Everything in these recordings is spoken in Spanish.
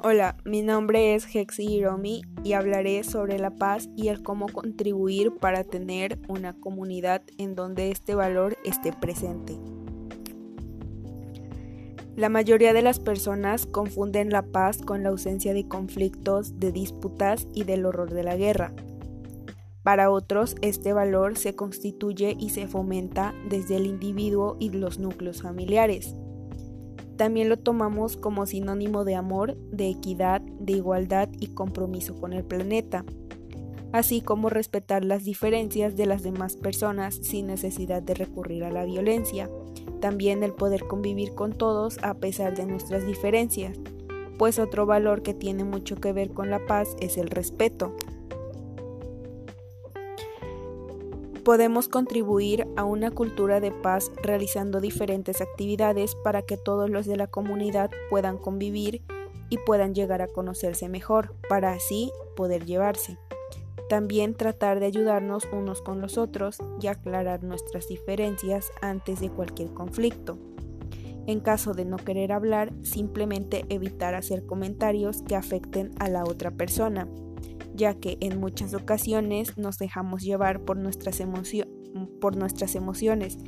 Hola, mi nombre es Hexi Hiromi y hablaré sobre la paz y el cómo contribuir para tener una comunidad en donde este valor esté presente. La mayoría de las personas confunden la paz con la ausencia de conflictos, de disputas y del horror de la guerra. Para otros, este valor se constituye y se fomenta desde el individuo y los núcleos familiares. También lo tomamos como sinónimo de amor, de equidad, de igualdad y compromiso con el planeta, así como respetar las diferencias de las demás personas sin necesidad de recurrir a la violencia. También el poder convivir con todos a pesar de nuestras diferencias, pues otro valor que tiene mucho que ver con la paz es el respeto. Podemos contribuir a una cultura de paz realizando diferentes actividades para que todos los de la comunidad puedan convivir y puedan llegar a conocerse mejor, para así poder llevarse. También tratar de ayudarnos unos con los otros y aclarar nuestras diferencias antes de cualquier conflicto. En caso de no querer hablar, simplemente evitar hacer comentarios que afecten a la otra persona ya que en muchas ocasiones nos dejamos llevar por nuestras, por nuestras emociones,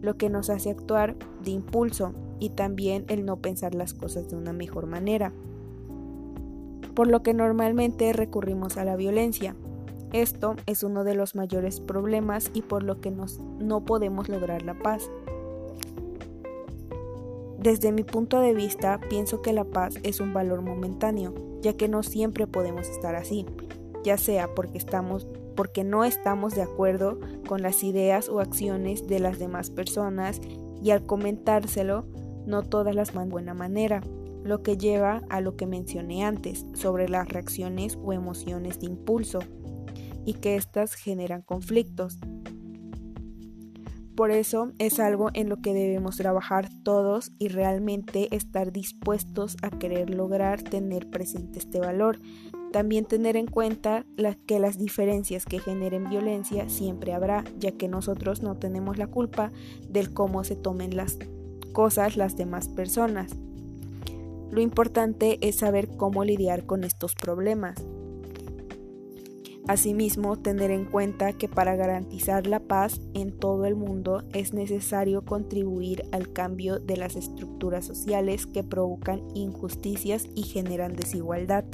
lo que nos hace actuar de impulso y también el no pensar las cosas de una mejor manera, por lo que normalmente recurrimos a la violencia. Esto es uno de los mayores problemas y por lo que nos, no podemos lograr la paz. Desde mi punto de vista, pienso que la paz es un valor momentáneo, ya que no siempre podemos estar así ya sea porque estamos porque no estamos de acuerdo con las ideas o acciones de las demás personas y al comentárselo no todas las de buena manera, lo que lleva a lo que mencioné antes sobre las reacciones o emociones de impulso y que éstas generan conflictos. Por eso es algo en lo que debemos trabajar todos y realmente estar dispuestos a querer lograr tener presente este valor, también tener en cuenta que las diferencias que generen violencia siempre habrá, ya que nosotros no tenemos la culpa del cómo se tomen las cosas las demás personas. Lo importante es saber cómo lidiar con estos problemas. Asimismo, tener en cuenta que para garantizar la paz en todo el mundo es necesario contribuir al cambio de las estructuras sociales que provocan injusticias y generan desigualdad.